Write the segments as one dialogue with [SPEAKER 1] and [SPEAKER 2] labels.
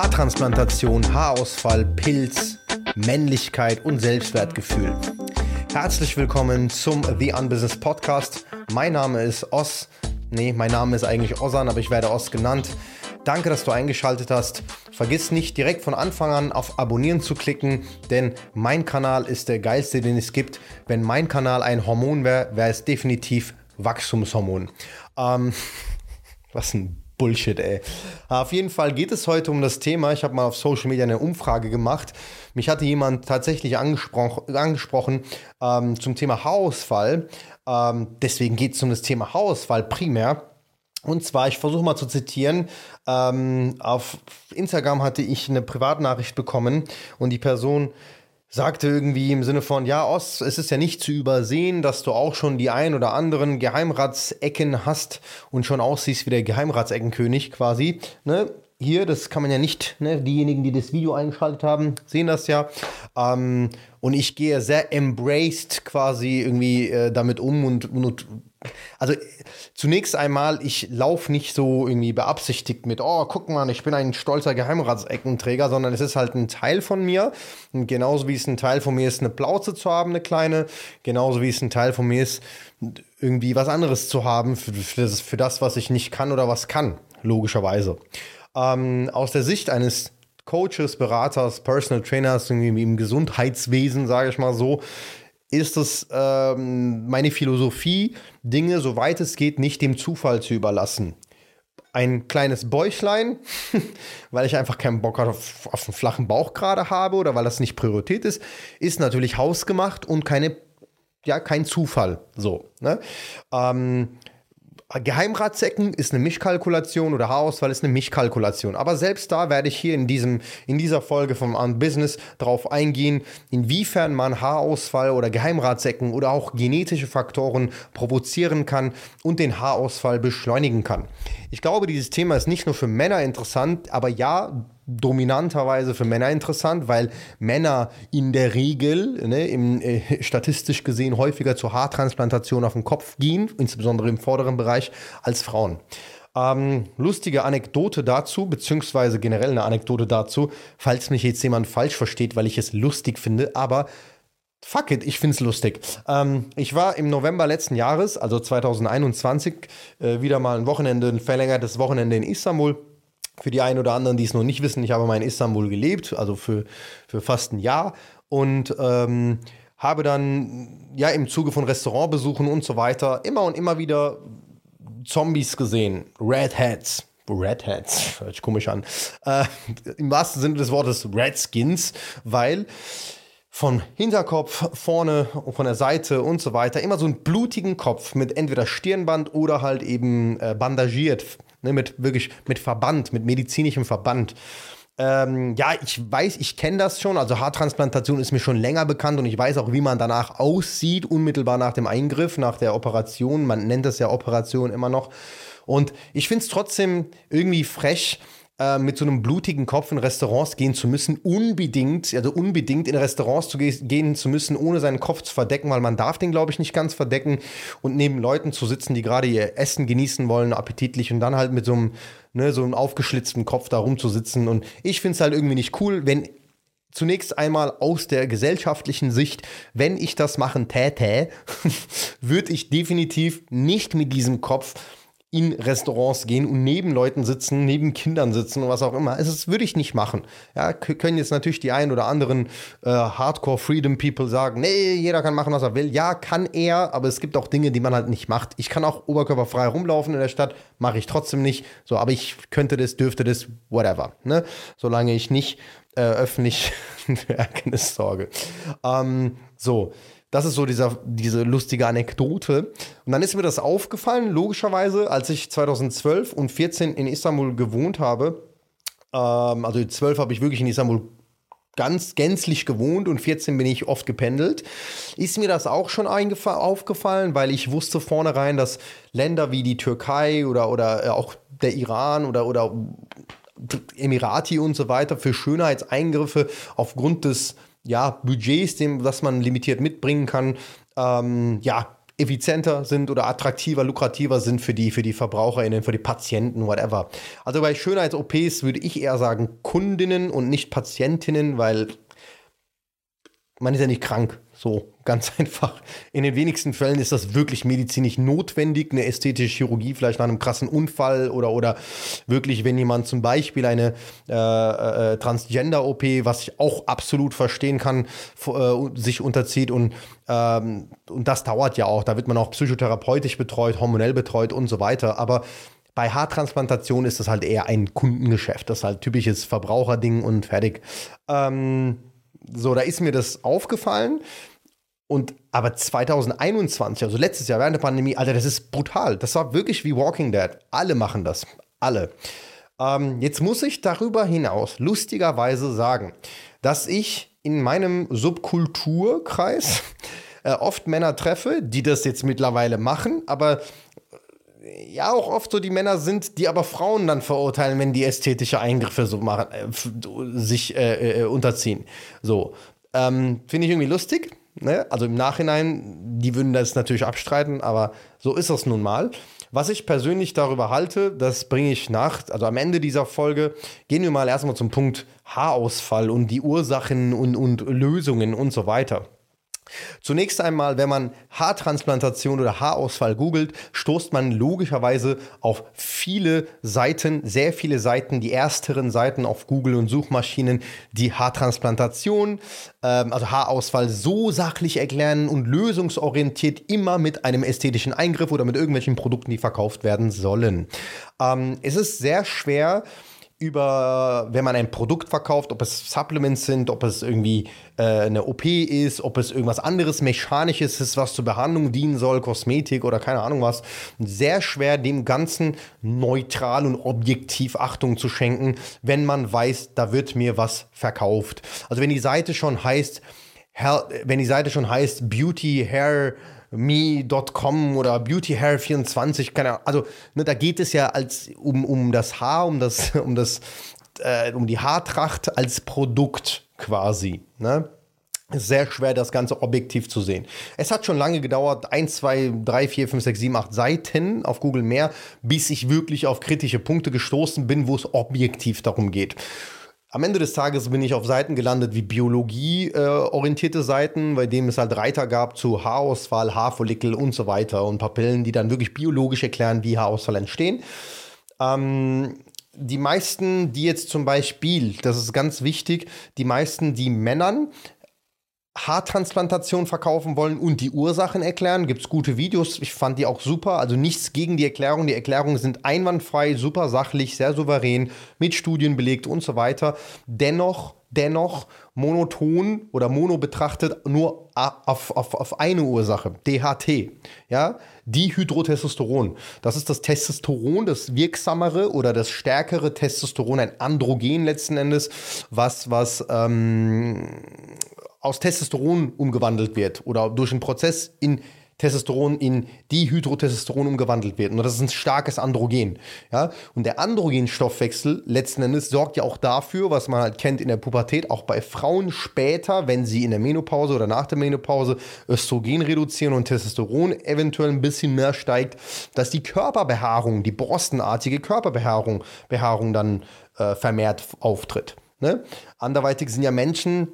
[SPEAKER 1] Haartransplantation, Haarausfall, Pilz, Männlichkeit und Selbstwertgefühl. Herzlich willkommen zum The Unbusiness Podcast. Mein Name ist Os. Nee, mein Name ist eigentlich Osan, aber ich werde Os genannt. Danke, dass du eingeschaltet hast. Vergiss nicht direkt von Anfang an auf Abonnieren zu klicken, denn mein Kanal ist der geilste, den es gibt. Wenn mein Kanal ein Hormon wäre, wäre es definitiv Wachstumshormon. Ähm, was ein Bullshit, ey. Auf jeden Fall geht es heute um das Thema. Ich habe mal auf Social Media eine Umfrage gemacht. Mich hatte jemand tatsächlich angespro angesprochen ähm, zum Thema Haarausfall. Ähm, deswegen geht es um das Thema Haarausfall primär. Und zwar, ich versuche mal zu zitieren, ähm, auf Instagram hatte ich eine Privatnachricht bekommen und die Person sagte irgendwie im Sinne von, ja, Ost, es ist ja nicht zu übersehen, dass du auch schon die ein oder anderen Geheimratsecken hast und schon aussiehst wie der Geheimratseckenkönig quasi. Ne? Hier, das kann man ja nicht, ne? diejenigen, die das Video eingeschaltet haben, sehen das ja. Ähm, und ich gehe sehr embraced quasi irgendwie äh, damit um und, und also zunächst einmal, ich laufe nicht so irgendwie beabsichtigt mit, oh, guck mal, ich bin ein stolzer Geheimratseckenträger, sondern es ist halt ein Teil von mir. Und genauso wie es ein Teil von mir ist, eine Plauze zu haben, eine kleine, genauso wie es ein Teil von mir ist, irgendwie was anderes zu haben für, für, das, für das, was ich nicht kann oder was kann, logischerweise. Ähm, aus der Sicht eines Coaches, Beraters, Personal Trainers, irgendwie im Gesundheitswesen, sage ich mal so, ist es ähm, meine Philosophie, Dinge, soweit es geht, nicht dem Zufall zu überlassen. Ein kleines Bäuchlein, weil ich einfach keinen Bock auf, auf einen flachen Bauch gerade habe oder weil das nicht Priorität ist, ist natürlich hausgemacht und keine, ja, kein Zufall. So. Ne? Ähm, Geheimratsecken ist eine Mischkalkulation oder Haarausfall ist eine Mischkalkulation. Aber selbst da werde ich hier in, diesem, in dieser Folge vom On Business drauf eingehen, inwiefern man Haarausfall oder Geheimratsecken oder auch genetische Faktoren provozieren kann und den Haarausfall beschleunigen kann. Ich glaube, dieses Thema ist nicht nur für Männer interessant, aber ja, dominanterweise für Männer interessant, weil Männer in der Regel, ne, im, äh, statistisch gesehen, häufiger zur Haartransplantation auf den Kopf gehen, insbesondere im vorderen Bereich, als Frauen. Ähm, lustige Anekdote dazu, beziehungsweise generell eine Anekdote dazu, falls mich jetzt jemand falsch versteht, weil ich es lustig finde, aber Fuck it, ich find's lustig. Ähm, ich war im November letzten Jahres, also 2021, äh, wieder mal ein Wochenende, ein verlängertes Wochenende in Istanbul für die einen oder anderen, die es noch nicht wissen, ich habe mal in Istanbul gelebt, also für, für fast ein Jahr. Und ähm, habe dann ja im Zuge von Restaurantbesuchen und so weiter immer und immer wieder Zombies gesehen, Red Hats. Red Hats, hört sich komisch an. Äh, Im wahrsten Sinne des Wortes Redskins, weil von Hinterkopf, vorne, von der Seite und so weiter immer so einen blutigen Kopf mit entweder Stirnband oder halt eben äh, bandagiert ne, mit wirklich mit Verband, mit medizinischem Verband. Ähm, ja, ich weiß, ich kenne das schon. Also Haartransplantation ist mir schon länger bekannt und ich weiß auch, wie man danach aussieht, unmittelbar nach dem Eingriff, nach der Operation. Man nennt das ja Operation immer noch. Und ich finde es trotzdem irgendwie frech, äh, mit so einem blutigen Kopf in Restaurants gehen zu müssen, unbedingt, also unbedingt in Restaurants zu ge gehen zu müssen, ohne seinen Kopf zu verdecken, weil man darf den, glaube ich, nicht ganz verdecken und neben Leuten zu sitzen, die gerade ihr Essen genießen wollen, appetitlich und dann halt mit so einem, ne, so einem aufgeschlitzten Kopf da rumzusitzen. Und ich finde es halt irgendwie nicht cool, wenn zunächst einmal aus der gesellschaftlichen Sicht, wenn ich das machen täte, würde ich definitiv nicht mit diesem Kopf in Restaurants gehen und neben Leuten sitzen, neben Kindern sitzen und was auch immer. Das würde ich nicht machen. Ja, können jetzt natürlich die ein oder anderen äh, Hardcore Freedom People sagen, nee, jeder kann machen, was er will. Ja, kann er, aber es gibt auch Dinge, die man halt nicht macht. Ich kann auch oberkörperfrei rumlaufen in der Stadt, mache ich trotzdem nicht. So, aber ich könnte das, dürfte das, whatever. Ne? Solange ich nicht äh, öffentlich für Ärgernis sorge. Ähm, so. Das ist so dieser, diese lustige Anekdote. Und dann ist mir das aufgefallen, logischerweise, als ich 2012 und 14 in Istanbul gewohnt habe. Ähm, also 12 habe ich wirklich in Istanbul ganz gänzlich gewohnt und 14 bin ich oft gependelt. Ist mir das auch schon aufgefallen, weil ich wusste vornherein, dass Länder wie die Türkei oder, oder äh, auch der Iran oder, oder Emirati und so weiter für Schönheitseingriffe aufgrund des ja, Budgets, dem, das man limitiert mitbringen kann, ähm, ja, effizienter sind oder attraktiver, lukrativer sind für die, für die VerbraucherInnen, für die Patienten, whatever. Also bei Schönheits-OPs würde ich eher sagen Kundinnen und nicht Patientinnen, weil man ist ja nicht krank. So, ganz einfach. In den wenigsten Fällen ist das wirklich medizinisch notwendig, eine ästhetische Chirurgie, vielleicht nach einem krassen Unfall oder, oder wirklich, wenn jemand zum Beispiel eine äh, äh, Transgender-OP, was ich auch absolut verstehen kann, äh, sich unterzieht und, ähm, und das dauert ja auch. Da wird man auch psychotherapeutisch betreut, hormonell betreut und so weiter. Aber bei Haartransplantation ist das halt eher ein Kundengeschäft. Das ist halt typisches Verbraucherding und fertig. Ähm, so, da ist mir das aufgefallen. Und aber 2021, also letztes Jahr während der Pandemie, Alter, das ist brutal. Das war wirklich wie Walking Dead. Alle machen das. Alle. Ähm, jetzt muss ich darüber hinaus lustigerweise sagen, dass ich in meinem Subkulturkreis äh, oft Männer treffe, die das jetzt mittlerweile machen, aber ja auch oft so die Männer sind, die aber Frauen dann verurteilen, wenn die ästhetische Eingriffe so machen, äh, sich äh, äh, unterziehen. So. Ähm, Finde ich irgendwie lustig. Ne? Also im Nachhinein, die würden das natürlich abstreiten, aber so ist das nun mal. Was ich persönlich darüber halte, das bringe ich nach, also am Ende dieser Folge, gehen wir mal erstmal zum Punkt Haarausfall und die Ursachen und, und Lösungen und so weiter. Zunächst einmal, wenn man Haartransplantation oder Haarausfall googelt, stoßt man logischerweise auf viele Seiten, sehr viele Seiten, die ersteren Seiten auf Google und Suchmaschinen, die Haartransplantation, ähm, also Haarausfall so sachlich erklären und lösungsorientiert immer mit einem ästhetischen Eingriff oder mit irgendwelchen Produkten, die verkauft werden sollen. Ähm, es ist sehr schwer, über, wenn man ein Produkt verkauft, ob es Supplements sind, ob es irgendwie äh, eine OP ist, ob es irgendwas anderes Mechanisches ist, was zur Behandlung dienen soll, Kosmetik oder keine Ahnung was. Sehr schwer, dem Ganzen neutral und objektiv Achtung zu schenken, wenn man weiß, da wird mir was verkauft. Also wenn die Seite schon heißt, wenn die Seite schon heißt Beauty Hair me.com oder beautyhair24, keine Ahnung. Also, ne, da geht es ja als um, um das Haar, um das, um das, äh, um die Haartracht als Produkt quasi. Ne? sehr schwer, das Ganze objektiv zu sehen. Es hat schon lange gedauert, 1, 2, 3, 4, 5, 6, 7, 8 Seiten auf Google mehr, bis ich wirklich auf kritische Punkte gestoßen bin, wo es objektiv darum geht. Am Ende des Tages bin ich auf Seiten gelandet wie Biologie-orientierte äh, Seiten, bei denen es halt Reiter gab zu Haarausfall, Haarfollikel und so weiter und Papillen, die dann wirklich biologisch erklären, wie Haarausfall entstehen. Ähm, die meisten, die jetzt zum Beispiel, das ist ganz wichtig, die meisten, die Männern Haartransplantation verkaufen wollen und die Ursachen erklären. Gibt es gute Videos, ich fand die auch super. Also nichts gegen die Erklärung. Die Erklärungen sind einwandfrei, super sachlich, sehr souverän, mit Studien belegt und so weiter. Dennoch, dennoch monoton oder mono betrachtet nur auf, auf, auf eine Ursache, DHT. Ja, Dihydrotestosteron. Das ist das Testosteron, das wirksamere oder das stärkere Testosteron, ein Androgen letzten Endes, was, was ähm, aus Testosteron umgewandelt wird oder durch einen Prozess in Testosteron in Dihydrotestosteron umgewandelt wird. Und das ist ein starkes Androgen. Ja? Und der Androgenstoffwechsel letzten Endes sorgt ja auch dafür, was man halt kennt in der Pubertät, auch bei Frauen später, wenn sie in der Menopause oder nach der Menopause Östrogen reduzieren und Testosteron eventuell ein bisschen mehr steigt, dass die Körperbehaarung, die borstenartige Körperbehaarung Behaarung dann äh, vermehrt auftritt. Ne? Anderweitig sind ja Menschen,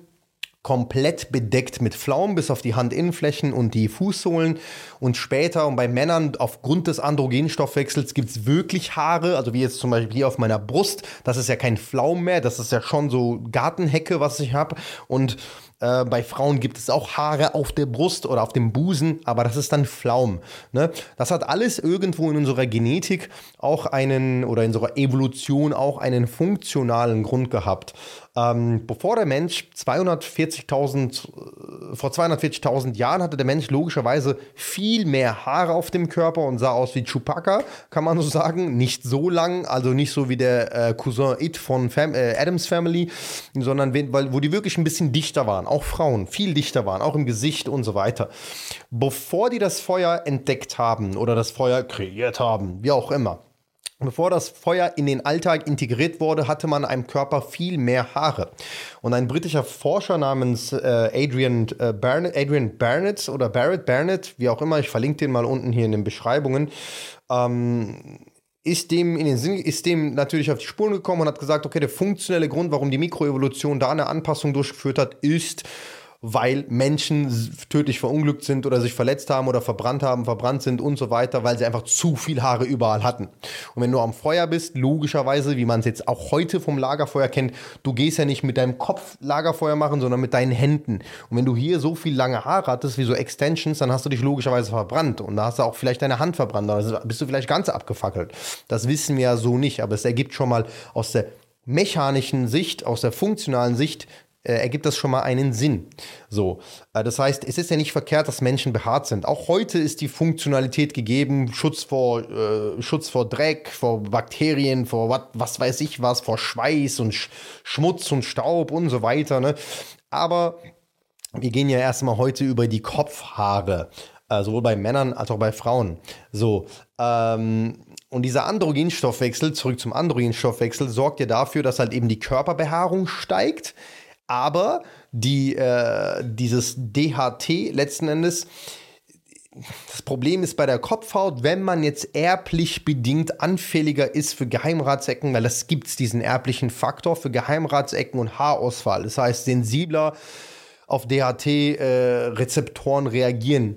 [SPEAKER 1] komplett bedeckt mit Pflaumen bis auf die Handinnenflächen und die Fußsohlen. Und später, und bei Männern aufgrund des Androgenstoffwechsels gibt es wirklich Haare, also wie jetzt zum Beispiel hier auf meiner Brust. Das ist ja kein Pflaum mehr, das ist ja schon so Gartenhecke, was ich habe. Und äh, bei Frauen gibt es auch Haare auf der Brust oder auf dem Busen, aber das ist dann Pflaum. Ne? Das hat alles irgendwo in unserer Genetik auch einen oder in unserer Evolution auch einen funktionalen Grund gehabt. Ähm, bevor der Mensch 240.000, äh, vor 240.000 Jahren hatte der Mensch logischerweise viel mehr Haare auf dem Körper und sah aus wie Chewbacca, kann man so sagen. Nicht so lang, also nicht so wie der äh, Cousin It von Fam äh, Adams Family, sondern weil, wo die wirklich ein bisschen dichter waren. Auch Frauen viel dichter waren, auch im Gesicht und so weiter. Bevor die das Feuer entdeckt haben oder das Feuer kreiert haben, wie auch immer, Bevor das Feuer in den Alltag integriert wurde, hatte man einem Körper viel mehr Haare. Und ein britischer Forscher namens äh, Adrian, äh, Barnett, Adrian Barnett oder Barrett Barnett, wie auch immer, ich verlinke den mal unten hier in den Beschreibungen, ähm, ist dem in den Sinn, ist dem natürlich auf die Spuren gekommen und hat gesagt, okay, der funktionelle Grund, warum die Mikroevolution da eine Anpassung durchgeführt hat, ist, weil Menschen tödlich verunglückt sind oder sich verletzt haben oder verbrannt haben, verbrannt sind und so weiter, weil sie einfach zu viel Haare überall hatten. Und wenn du am Feuer bist, logischerweise, wie man es jetzt auch heute vom Lagerfeuer kennt, du gehst ja nicht mit deinem Kopf Lagerfeuer machen, sondern mit deinen Händen. Und wenn du hier so viel lange Haare hattest, wie so Extensions, dann hast du dich logischerweise verbrannt und da hast du auch vielleicht deine Hand verbrannt, also bist du vielleicht ganz abgefackelt. Das wissen wir ja so nicht, aber es ergibt schon mal aus der mechanischen Sicht, aus der funktionalen Sicht äh, ergibt das schon mal einen Sinn. So, äh, das heißt, es ist ja nicht verkehrt, dass Menschen behaart sind. Auch heute ist die Funktionalität gegeben, Schutz vor, äh, Schutz vor Dreck, vor Bakterien, vor wat, was weiß ich was, vor Schweiß und Sch Schmutz und Staub und so weiter. Ne? Aber wir gehen ja erstmal heute über die Kopfhaare, äh, sowohl bei Männern als auch bei Frauen. So, ähm, und dieser Androgenstoffwechsel, zurück zum Androgenstoffwechsel, sorgt ja dafür, dass halt eben die Körperbehaarung steigt aber die, äh, dieses DHT letzten Endes, das Problem ist bei der Kopfhaut, wenn man jetzt erblich bedingt anfälliger ist für Geheimratsecken, weil das gibt es diesen erblichen Faktor für Geheimratsecken und Haarausfall. Das heißt, sensibler auf DHT-Rezeptoren äh, reagieren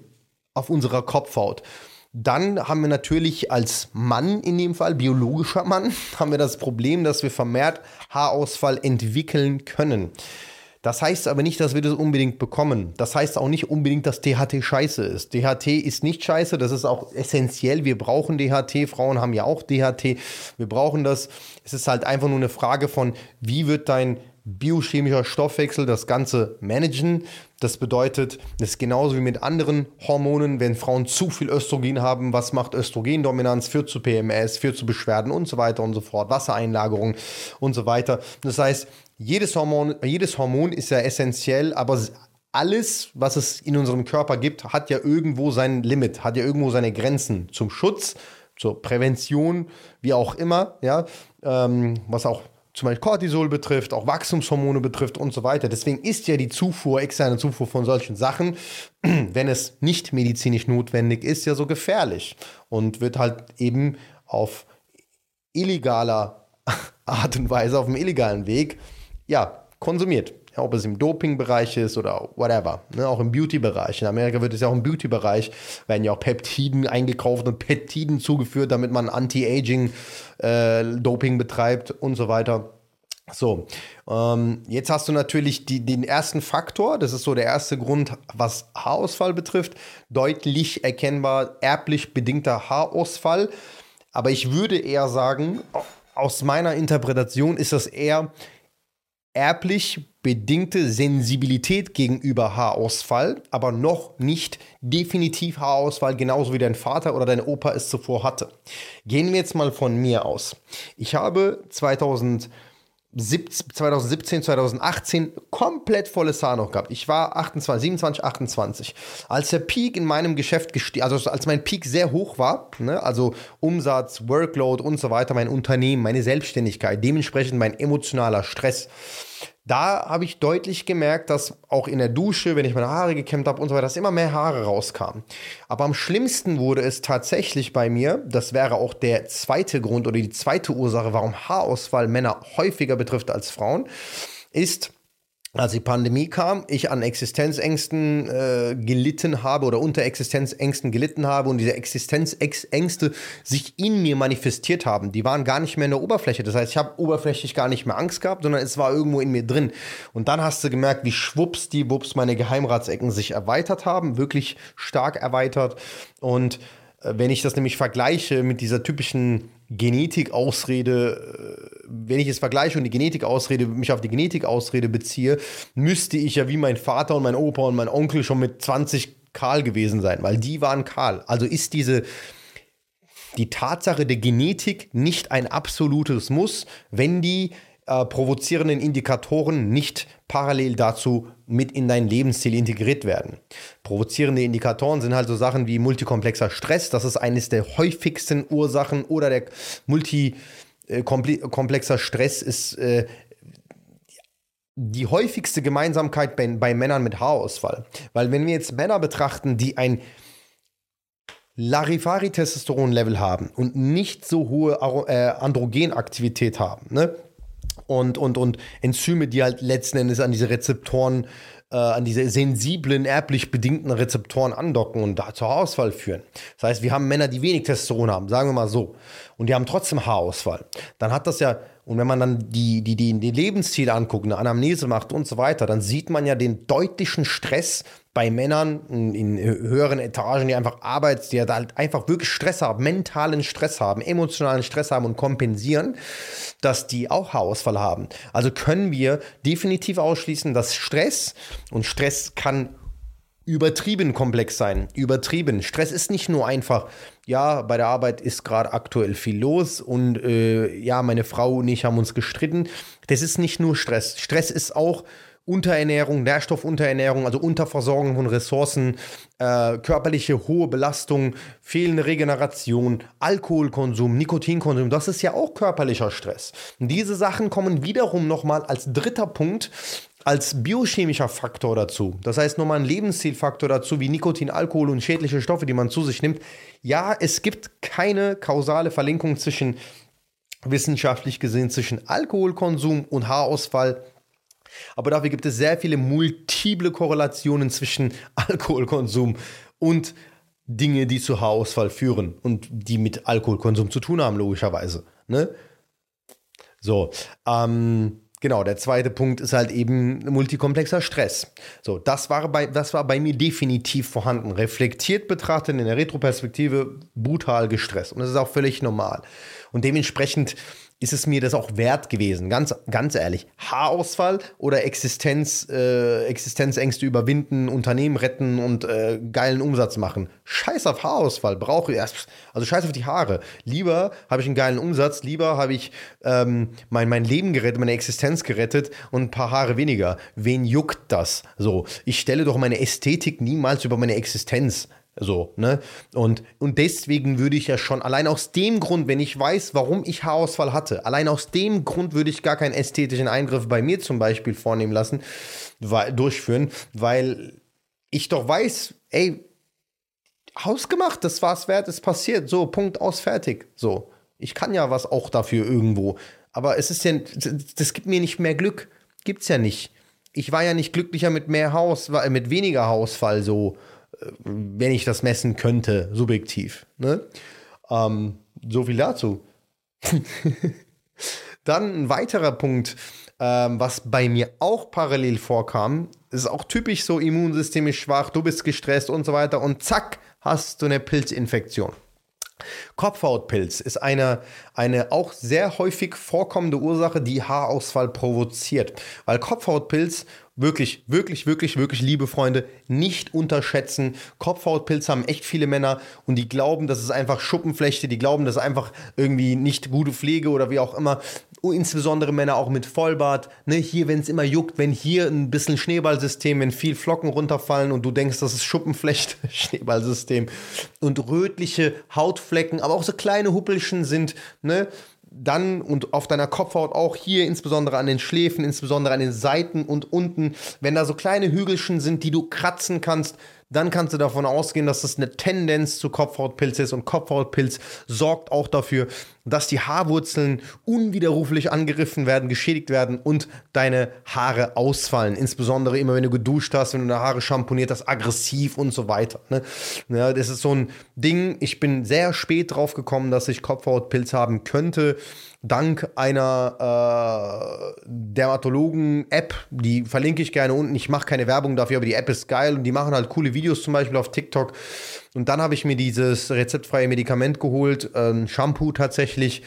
[SPEAKER 1] auf unserer Kopfhaut. Dann haben wir natürlich als Mann in dem Fall, biologischer Mann, haben wir das Problem, dass wir vermehrt Haarausfall entwickeln können. Das heißt aber nicht, dass wir das unbedingt bekommen. Das heißt auch nicht unbedingt, dass DHT scheiße ist. DHT ist nicht scheiße, das ist auch essentiell. Wir brauchen DHT. Frauen haben ja auch DHT. Wir brauchen das. Es ist halt einfach nur eine Frage von, wie wird dein biochemischer Stoffwechsel das Ganze managen. Das bedeutet, das ist genauso wie mit anderen Hormonen, wenn Frauen zu viel Östrogen haben, was macht Östrogendominanz, führt zu PMS, führt zu Beschwerden und so weiter und so fort, Wassereinlagerung und so weiter. Das heißt, jedes Hormon, jedes Hormon ist ja essentiell, aber alles, was es in unserem Körper gibt, hat ja irgendwo sein Limit, hat ja irgendwo seine Grenzen zum Schutz, zur Prävention, wie auch immer, ja, ähm, was auch zum Beispiel Cortisol betrifft, auch Wachstumshormone betrifft und so weiter. Deswegen ist ja die Zufuhr, externe Zufuhr von solchen Sachen, wenn es nicht medizinisch notwendig ist, ja so gefährlich und wird halt eben auf illegaler Art und Weise, auf dem illegalen Weg, ja, konsumiert. Ob es im Doping-Bereich ist oder whatever. Ne, auch im Beauty-Bereich. In Amerika wird es ja auch im Beauty-Bereich, werden ja auch Peptiden eingekauft und Peptiden zugeführt, damit man Anti-Aging-Doping äh, betreibt und so weiter. So, ähm, jetzt hast du natürlich die, den ersten Faktor, das ist so der erste Grund, was Haarausfall betrifft, deutlich erkennbar erblich bedingter Haarausfall. Aber ich würde eher sagen, aus meiner Interpretation ist das eher erblich bedingte Sensibilität gegenüber Haarausfall, aber noch nicht definitiv Haarausfall, genauso wie dein Vater oder dein Opa es zuvor hatte. Gehen wir jetzt mal von mir aus. Ich habe 2000 2017, 2018 komplett volles Haar noch gehabt. Ich war 28, 27, 28. Als der Peak in meinem Geschäft gestiegen, also als mein Peak sehr hoch war, ne, also Umsatz, Workload und so weiter, mein Unternehmen, meine Selbstständigkeit, dementsprechend mein emotionaler Stress, da habe ich deutlich gemerkt, dass auch in der Dusche, wenn ich meine Haare gekämmt habe und so weiter, dass immer mehr Haare rauskamen. Aber am schlimmsten wurde es tatsächlich bei mir, das wäre auch der zweite Grund oder die zweite Ursache, warum Haarausfall Männer häufiger betrifft als Frauen, ist, als die Pandemie kam, ich an Existenzängsten äh, gelitten habe oder unter Existenzängsten gelitten habe und diese Existenzängste sich in mir manifestiert haben. Die waren gar nicht mehr in der Oberfläche. Das heißt, ich habe oberflächlich gar nicht mehr Angst gehabt, sondern es war irgendwo in mir drin. Und dann hast du gemerkt, wie schwupps die Wups meine Geheimratsecken sich erweitert haben, wirklich stark erweitert. Und äh, wenn ich das nämlich vergleiche mit dieser typischen Genetikausrede, äh, wenn ich es vergleiche und die Genetikausrede, mich auf die Genetikausrede beziehe, müsste ich ja wie mein Vater und mein Opa und mein Onkel schon mit 20 kahl gewesen sein, weil die waren kahl. Also ist diese die Tatsache der Genetik nicht ein absolutes Muss, wenn die äh, provozierenden Indikatoren nicht parallel dazu mit in dein Lebensstil integriert werden. Provozierende Indikatoren sind halt so Sachen wie multikomplexer Stress, das ist eines der häufigsten Ursachen, oder der multikomplexer äh, Stress ist äh, die häufigste Gemeinsamkeit bei, bei Männern mit Haarausfall. Weil wenn wir jetzt Männer betrachten, die ein Larifari-Testosteron-Level haben und nicht so hohe äh, Androgenaktivität haben, ne? Und, und, und Enzyme, die halt letzten Endes an diese Rezeptoren, äh, an diese sensiblen, erblich bedingten Rezeptoren andocken und da zu Haarausfall führen. Das heißt, wir haben Männer, die wenig Testosteron haben, sagen wir mal so, und die haben trotzdem Haarausfall. Dann hat das ja und wenn man dann die, die, die, die Lebensziele anguckt, eine Anamnese macht und so weiter, dann sieht man ja den deutlichen Stress bei Männern in, höheren Etagen, die einfach Arbeit, die halt einfach wirklich Stress haben, mentalen Stress haben, emotionalen Stress haben und kompensieren, dass die auch Haarausfall haben. Also können wir definitiv ausschließen, dass Stress und Stress kann übertrieben komplex sein. Übertrieben. Stress ist nicht nur einfach, ja, bei der Arbeit ist gerade aktuell viel los und äh, ja, meine Frau und ich haben uns gestritten. Das ist nicht nur Stress. Stress ist auch Unterernährung, Nährstoffunterernährung, also Unterversorgung von Ressourcen, äh, körperliche hohe Belastung, fehlende Regeneration, Alkoholkonsum, Nikotinkonsum, das ist ja auch körperlicher Stress. Und diese Sachen kommen wiederum nochmal als dritter Punkt als biochemischer Faktor dazu. Das heißt nochmal ein Lebenszielfaktor dazu, wie Nikotin, Alkohol und schädliche Stoffe, die man zu sich nimmt. Ja, es gibt keine kausale Verlinkung zwischen, wissenschaftlich gesehen, zwischen Alkoholkonsum und Haarausfall. Aber dafür gibt es sehr viele multiple Korrelationen zwischen Alkoholkonsum und Dinge, die zu Haarausfall führen und die mit Alkoholkonsum zu tun haben, logischerweise. Ne? So, ähm, Genau, der zweite Punkt ist halt eben multikomplexer Stress. So, das war bei, das war bei mir definitiv vorhanden. Reflektiert betrachtet in der Retroperspektive brutal gestresst. Und das ist auch völlig normal. Und dementsprechend ist es mir das auch wert gewesen. Ganz, ganz ehrlich. Haarausfall oder Existenz, äh, Existenzängste überwinden, Unternehmen retten und äh, geilen Umsatz machen. Scheiß auf Haarausfall, brauche ich erst. Also scheiß auf die Haare. Lieber habe ich einen geilen Umsatz, lieber habe ich ähm, mein, mein Leben gerettet, meine Existenz gerettet und ein paar Haare weniger. Wen juckt das? So, ich stelle doch meine Ästhetik niemals über meine Existenz. So, ne? Und, und deswegen würde ich ja schon, allein aus dem Grund, wenn ich weiß, warum ich Haarausfall hatte, allein aus dem Grund würde ich gar keinen ästhetischen Eingriff bei mir zum Beispiel vornehmen lassen, weil, durchführen, weil ich doch weiß, ey, Hausgemacht, das war's wert, ist passiert, so, Punkt aus, fertig, so. Ich kann ja was auch dafür irgendwo, aber es ist ja, das gibt mir nicht mehr Glück, gibt's ja nicht. Ich war ja nicht glücklicher mit mehr Haus, mit weniger Hausfall, so wenn ich das messen könnte, subjektiv. Ne? Ähm, so viel dazu. Dann ein weiterer Punkt, ähm, was bei mir auch parallel vorkam, ist auch typisch so Immunsystem ist schwach, du bist gestresst und so weiter und zack, hast du eine Pilzinfektion. Kopfhautpilz ist eine, eine auch sehr häufig vorkommende Ursache, die Haarausfall provoziert. Weil Kopfhautpilz Wirklich, wirklich, wirklich, wirklich, liebe Freunde, nicht unterschätzen. Kopfhautpilze haben echt viele Männer und die glauben, das ist einfach Schuppenflechte, die glauben, das ist einfach irgendwie nicht gute Pflege oder wie auch immer. Insbesondere Männer auch mit Vollbart. Ne, hier, wenn es immer juckt, wenn hier ein bisschen Schneeballsystem, wenn viel Flocken runterfallen und du denkst, das ist Schuppenflechte, Schneeballsystem. Und rötliche Hautflecken, aber auch so kleine Huppelchen sind, ne? Dann und auf deiner Kopfhaut auch hier, insbesondere an den Schläfen, insbesondere an den Seiten und unten, wenn da so kleine Hügelchen sind, die du kratzen kannst, dann kannst du davon ausgehen, dass das eine Tendenz zu Kopfhautpilz ist und Kopfhautpilz sorgt auch dafür, dass die Haarwurzeln unwiderruflich angegriffen werden, geschädigt werden und deine Haare ausfallen. Insbesondere immer, wenn du geduscht hast, wenn du deine Haare schamponiert hast, aggressiv und so weiter. Ne? Ja, das ist so ein Ding. Ich bin sehr spät drauf gekommen, dass ich Kopfhautpilz haben könnte dank einer äh, Dermatologen-App, die verlinke ich gerne unten. Ich mache keine Werbung dafür, aber die App ist geil und die machen halt coole Videos zum Beispiel auf TikTok. Und dann habe ich mir dieses rezeptfreie Medikament geholt, ein Shampoo tatsächlich,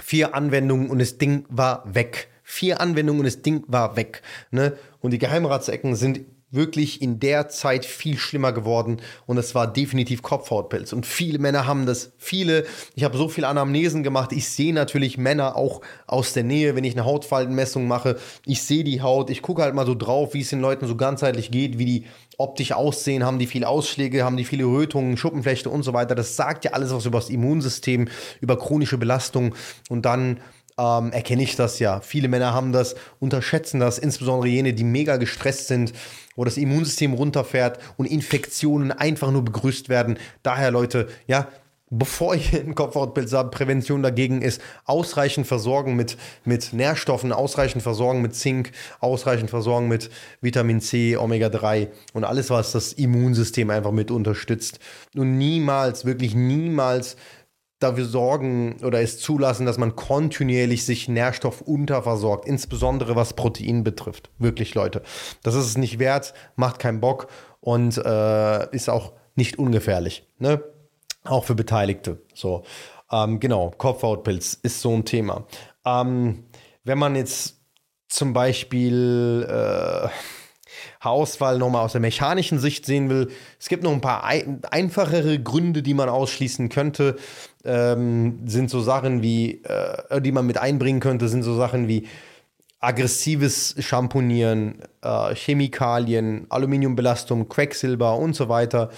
[SPEAKER 1] vier Anwendungen und das Ding war weg. Vier Anwendungen und das Ding war weg. Ne? Und die Geheimratsecken sind wirklich in der Zeit viel schlimmer geworden. Und es war definitiv Kopfhautpilz. Und viele Männer haben das, viele, ich habe so viele Anamnesen gemacht, ich sehe natürlich Männer auch aus der Nähe, wenn ich eine Hautfaltenmessung mache, ich sehe die Haut, ich gucke halt mal so drauf, wie es den Leuten so ganzheitlich geht, wie die optisch aussehen, haben die viele Ausschläge, haben die viele Rötungen, Schuppenflechte und so weiter. Das sagt ja alles was über das Immunsystem, über chronische Belastung. Und dann ähm, erkenne ich das ja. Viele Männer haben das, unterschätzen das, insbesondere jene, die mega gestresst sind, wo das Immunsystem runterfährt und Infektionen einfach nur begrüßt werden. Daher, Leute, ja, bevor ihr ein Kopfhautbild habt, Prävention dagegen ist, ausreichend versorgen mit, mit Nährstoffen, ausreichend versorgen mit Zink, ausreichend versorgen mit Vitamin C, Omega-3 und alles, was das Immunsystem einfach mit unterstützt. Und niemals, wirklich niemals dafür sorgen oder es zulassen, dass man kontinuierlich sich Nährstoff unterversorgt, insbesondere was Protein betrifft. Wirklich, Leute. Das ist es nicht wert, macht keinen Bock und äh, ist auch nicht ungefährlich. Ne? Auch für Beteiligte. So. Ähm, genau, Kopfhautpilz ist so ein Thema. Ähm, wenn man jetzt zum Beispiel äh, Haarausfall nochmal aus der mechanischen Sicht sehen will, es gibt noch ein paar ein einfachere Gründe, die man ausschließen könnte. Ähm, sind so Sachen wie, äh, die man mit einbringen könnte, sind so Sachen wie aggressives Schamponieren, äh, Chemikalien, Aluminiumbelastung, Quecksilber und so weiter.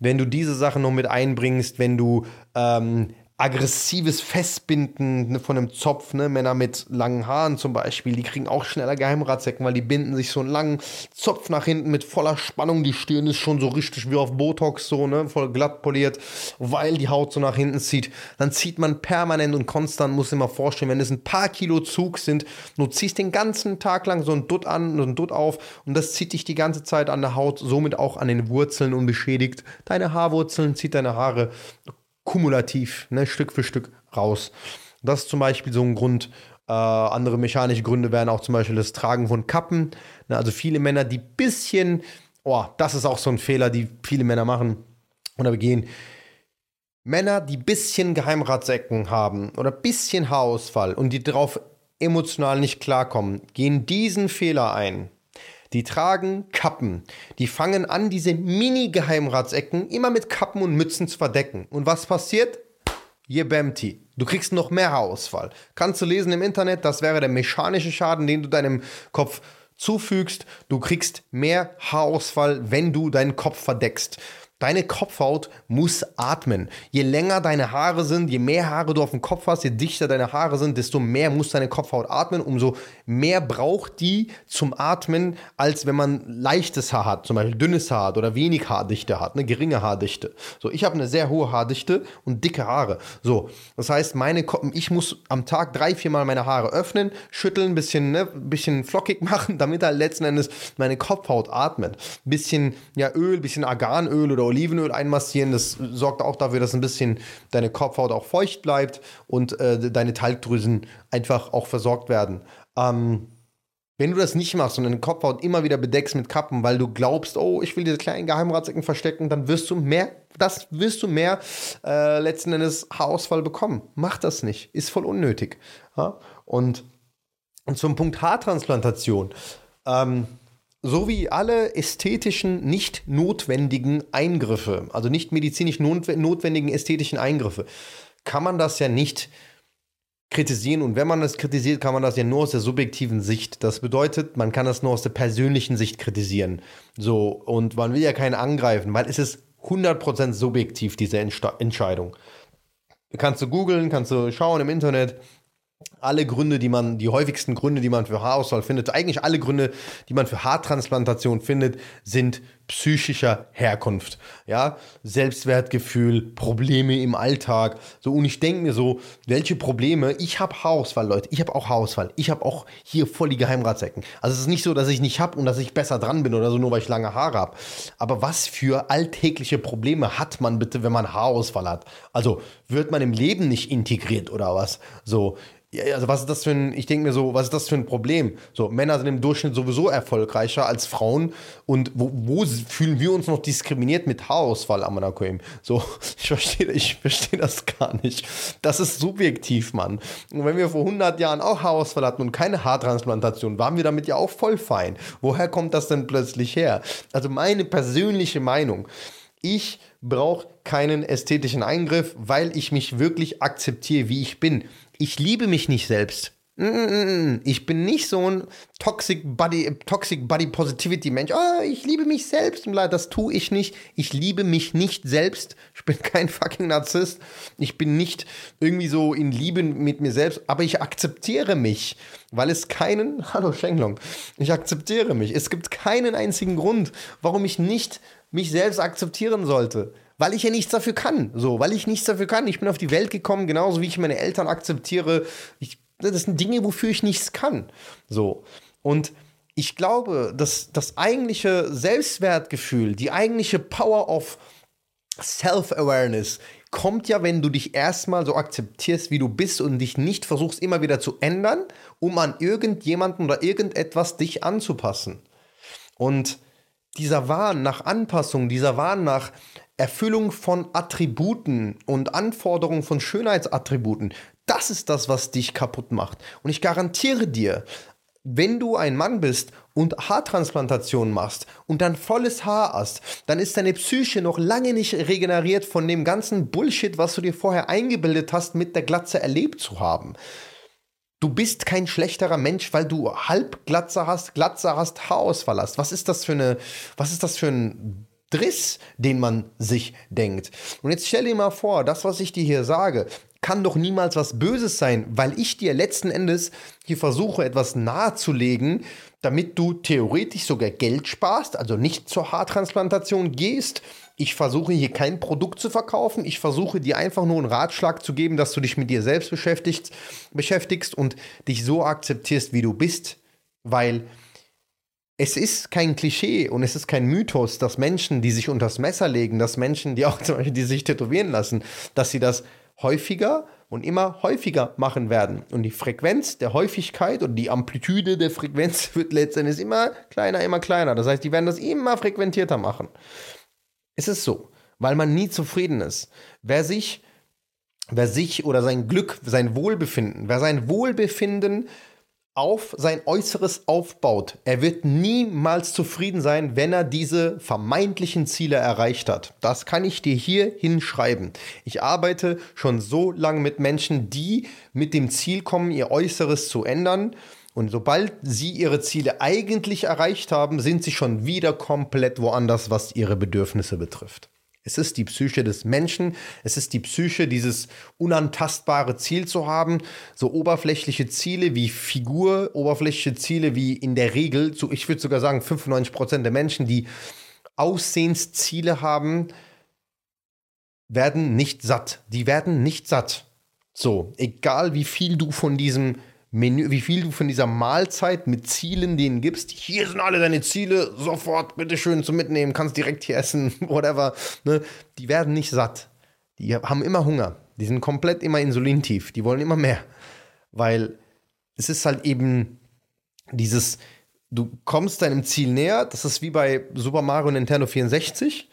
[SPEAKER 1] Wenn du diese Sachen noch mit einbringst, wenn du ähm, aggressives Festbinden ne, von einem Zopf, ne? Männer mit langen Haaren zum Beispiel, die kriegen auch schneller Geheimratsecken, weil die binden sich so einen langen Zopf nach hinten mit voller Spannung. Die Stirn ist schon so richtig wie auf Botox, so, ne? Voll glatt poliert, weil die Haut so nach hinten zieht. Dann zieht man permanent und konstant, muss mal vorstellen, wenn es ein paar Kilo Zug sind, du ziehst den ganzen Tag lang so ein Dutt an, so ein Dutt auf und das zieht dich die ganze Zeit an der Haut, somit auch an den Wurzeln und beschädigt deine Haarwurzeln, zieht deine Haare kumulativ, ne, Stück für Stück raus. Das ist zum Beispiel so ein Grund. Äh, andere mechanische Gründe wären auch zum Beispiel das Tragen von Kappen. Ne, also viele Männer, die bisschen, oh, das ist auch so ein Fehler, die viele Männer machen oder begehen. Männer, die bisschen Geheimratsecken haben oder bisschen Haarausfall und die darauf emotional nicht klarkommen, gehen diesen Fehler ein. Die tragen Kappen. Die fangen an, diese Mini-Geheimratsecken immer mit Kappen und Mützen zu verdecken. Und was passiert? Jebemti. Du kriegst noch mehr Haarausfall. Kannst du lesen im Internet, das wäre der mechanische Schaden, den du deinem Kopf zufügst. Du kriegst mehr Haarausfall, wenn du deinen Kopf verdeckst. Deine Kopfhaut muss atmen. Je länger deine Haare sind, je mehr Haare du auf dem Kopf hast, je dichter deine Haare sind, desto mehr muss deine Kopfhaut atmen. Umso mehr braucht die zum Atmen, als wenn man leichtes Haar hat, zum Beispiel dünnes Haar hat oder wenig Haardichte hat, eine geringe Haardichte. So, ich habe eine sehr hohe Haardichte und dicke Haare. So, das heißt, meine Ko ich muss am Tag drei, vier Mal meine Haare öffnen, schütteln, bisschen, ne, bisschen flockig machen, damit halt letzten Endes meine Kopfhaut atmet. Bisschen ja, Öl, bisschen Arganöl oder Olivenöl einmassieren. Das sorgt auch dafür, dass ein bisschen deine Kopfhaut auch feucht bleibt und äh, deine Talgdrüsen einfach auch versorgt werden. Ähm, wenn du das nicht machst und deine Kopfhaut immer wieder bedeckst mit Kappen, weil du glaubst, oh, ich will diese kleinen Geheimratsecken verstecken, dann wirst du mehr, das wirst du mehr äh, letzten Endes Haarausfall bekommen. Mach das nicht, ist voll unnötig. Ja? Und, und zum Punkt Haartransplantation. Ähm, so wie alle ästhetischen, nicht notwendigen Eingriffe, also nicht medizinisch notwendigen ästhetischen Eingriffe, kann man das ja nicht kritisieren. Und wenn man das kritisiert, kann man das ja nur aus der subjektiven Sicht. Das bedeutet, man kann das nur aus der persönlichen Sicht kritisieren. So, und man will ja keinen angreifen, weil es ist 100% subjektiv, diese Entscheidung. Kannst du googeln, kannst du schauen im Internet, alle Gründe, die man, die häufigsten Gründe, die man für Haarausfall findet, eigentlich alle Gründe, die man für Haartransplantation findet, sind psychischer Herkunft. Ja, Selbstwertgefühl, Probleme im Alltag. So, und ich denke mir so, welche Probleme? Ich habe Haarausfall, Leute. Ich habe auch Haarausfall. Ich habe auch hier voll die Geheimratsecken. Also es ist nicht so, dass ich nicht habe und dass ich besser dran bin oder so, nur weil ich lange Haare habe. Aber was für alltägliche Probleme hat man bitte, wenn man Haarausfall hat? Also wird man im Leben nicht integriert oder was? So, Ja, also was ist das für ein, ich denke mir so, was ist das für ein Problem? So, Männer sind im Durchschnitt sowieso erfolgreicher als Frauen und wo, wo fühlen wir uns noch diskriminiert mit Haarausfall am Anakoim? So, ich verstehe ich versteh das gar nicht. Das ist subjektiv, Mann. Und wenn wir vor 100 Jahren auch Haarausfall hatten und keine Haartransplantation, waren wir damit ja auch voll fein. Woher kommt das denn plötzlich her? Also meine persönliche Meinung, ich brauche keinen ästhetischen Eingriff, weil ich mich wirklich akzeptiere, wie ich bin. Ich liebe mich nicht selbst. Ich bin nicht so ein Toxic Body, Toxic Body Positivity Mensch. Oh, ich liebe mich selbst. Das tue ich nicht. Ich liebe mich nicht selbst. Ich bin kein fucking Narzisst. Ich bin nicht irgendwie so in Liebe mit mir selbst. Aber ich akzeptiere mich, weil es keinen, hallo Schenklong, ich akzeptiere mich. Es gibt keinen einzigen Grund, warum ich nicht mich selbst akzeptieren sollte weil ich ja nichts dafür kann. So, weil ich nichts dafür kann. Ich bin auf die Welt gekommen, genauso wie ich meine Eltern akzeptiere. Ich, das sind Dinge, wofür ich nichts kann. So. Und ich glaube, dass das eigentliche Selbstwertgefühl, die eigentliche Power of Self-Awareness kommt ja, wenn du dich erstmal so akzeptierst, wie du bist und dich nicht versuchst, immer wieder zu ändern, um an irgendjemanden oder irgendetwas dich anzupassen. Und dieser Wahn nach Anpassung, dieser Wahn nach Erfüllung von Attributen und Anforderungen von Schönheitsattributen, das ist das, was dich kaputt macht. Und ich garantiere dir, wenn du ein Mann bist und Haartransplantation machst und dann volles Haar hast, dann ist deine Psyche noch lange nicht regeneriert von dem ganzen Bullshit, was du dir vorher eingebildet hast, mit der Glatze erlebt zu haben. Du bist kein schlechterer Mensch, weil du Halbglatze hast, Glatze hast, Haarausfall hast. Was ist das für eine, was ist das für ein Driss, den man sich denkt? Und jetzt stell dir mal vor, das, was ich dir hier sage, kann doch niemals was Böses sein, weil ich dir letzten Endes hier versuche, etwas nahezulegen, damit du theoretisch sogar Geld sparst, also nicht zur Haartransplantation gehst ich versuche hier kein Produkt zu verkaufen. Ich versuche dir einfach nur einen Ratschlag zu geben, dass du dich mit dir selbst beschäftigst, beschäftigst und dich so akzeptierst, wie du bist. Weil es ist kein Klischee und es ist kein Mythos, dass Menschen, die sich unters Messer legen, dass Menschen, die auch zum Beispiel, die sich tätowieren lassen, dass sie das häufiger und immer häufiger machen werden. Und die Frequenz der Häufigkeit und die Amplitude der Frequenz wird letztendlich immer kleiner, immer kleiner. Das heißt, die werden das immer frequentierter machen. Es ist so, weil man nie zufrieden ist. Wer sich, wer sich oder sein Glück, sein Wohlbefinden, wer sein Wohlbefinden auf sein Äußeres aufbaut, er wird niemals zufrieden sein, wenn er diese vermeintlichen Ziele erreicht hat. Das kann ich dir hier hinschreiben. Ich arbeite schon so lange mit Menschen, die mit dem Ziel kommen, ihr Äußeres zu ändern und sobald sie ihre Ziele eigentlich erreicht haben, sind sie schon wieder komplett woanders, was ihre Bedürfnisse betrifft. Es ist die Psyche des Menschen, es ist die Psyche, dieses unantastbare Ziel zu haben, so oberflächliche Ziele wie Figur, oberflächliche Ziele wie in der Regel, ich würde sogar sagen 95 Prozent der Menschen, die Aussehensziele haben, werden nicht satt. Die werden nicht satt. So, egal wie viel du von diesem Menü, wie viel du von dieser Mahlzeit mit Zielen denen gibst. Hier sind alle deine Ziele, sofort, bitteschön zum Mitnehmen, kannst direkt hier essen, whatever. Ne? Die werden nicht satt. Die haben immer Hunger. Die sind komplett immer insulintief. Die wollen immer mehr. Weil es ist halt eben dieses, du kommst deinem Ziel näher. Das ist wie bei Super Mario Nintendo 64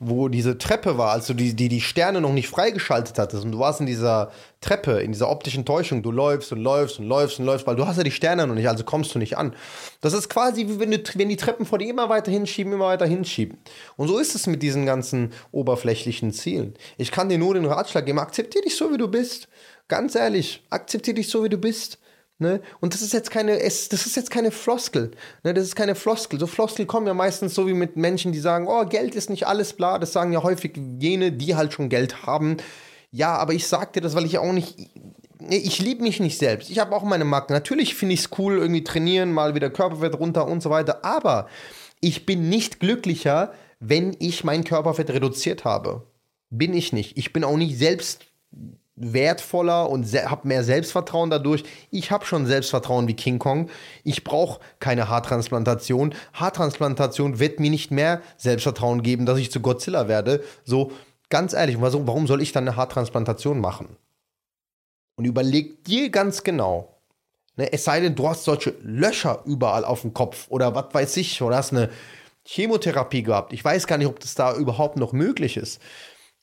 [SPEAKER 1] wo diese Treppe war, also die, die die Sterne noch nicht freigeschaltet hattest und du warst in dieser Treppe, in dieser optischen Täuschung, du läufst und läufst und läufst und läufst, weil du hast ja die Sterne noch nicht, also kommst du nicht an. Das ist quasi wie wenn, du, wenn die Treppen vor dir immer weiter hinschieben, immer weiter hinschieben. Und so ist es mit diesen ganzen oberflächlichen Zielen. Ich kann dir nur den Ratschlag geben, akzeptier dich so, wie du bist. Ganz ehrlich, akzeptier dich so, wie du bist. Ne? Und das ist jetzt keine, es, das ist jetzt keine Floskel. Ne? Das ist keine Floskel. So Floskel kommen ja meistens so wie mit Menschen, die sagen, oh, Geld ist nicht alles, bla. Das sagen ja häufig jene, die halt schon Geld haben. Ja, aber ich sag dir das, weil ich auch nicht. Ich liebe mich nicht selbst. Ich habe auch meine Marken. Natürlich finde ich es cool, irgendwie trainieren, mal wieder Körperfett runter und so weiter. Aber ich bin nicht glücklicher, wenn ich mein Körperfett reduziert habe. Bin ich nicht. Ich bin auch nicht selbst wertvoller und habe mehr Selbstvertrauen dadurch. Ich habe schon Selbstvertrauen wie King Kong. Ich brauche keine Haartransplantation. Haartransplantation wird mir nicht mehr Selbstvertrauen geben, dass ich zu Godzilla werde. So, ganz ehrlich, warum soll ich dann eine Haartransplantation machen? und überleg dir ganz genau, ne, es sei denn, du hast solche Löcher überall auf dem Kopf oder was weiß ich, oder hast eine Chemotherapie gehabt. Ich weiß gar nicht, ob das da überhaupt noch möglich ist.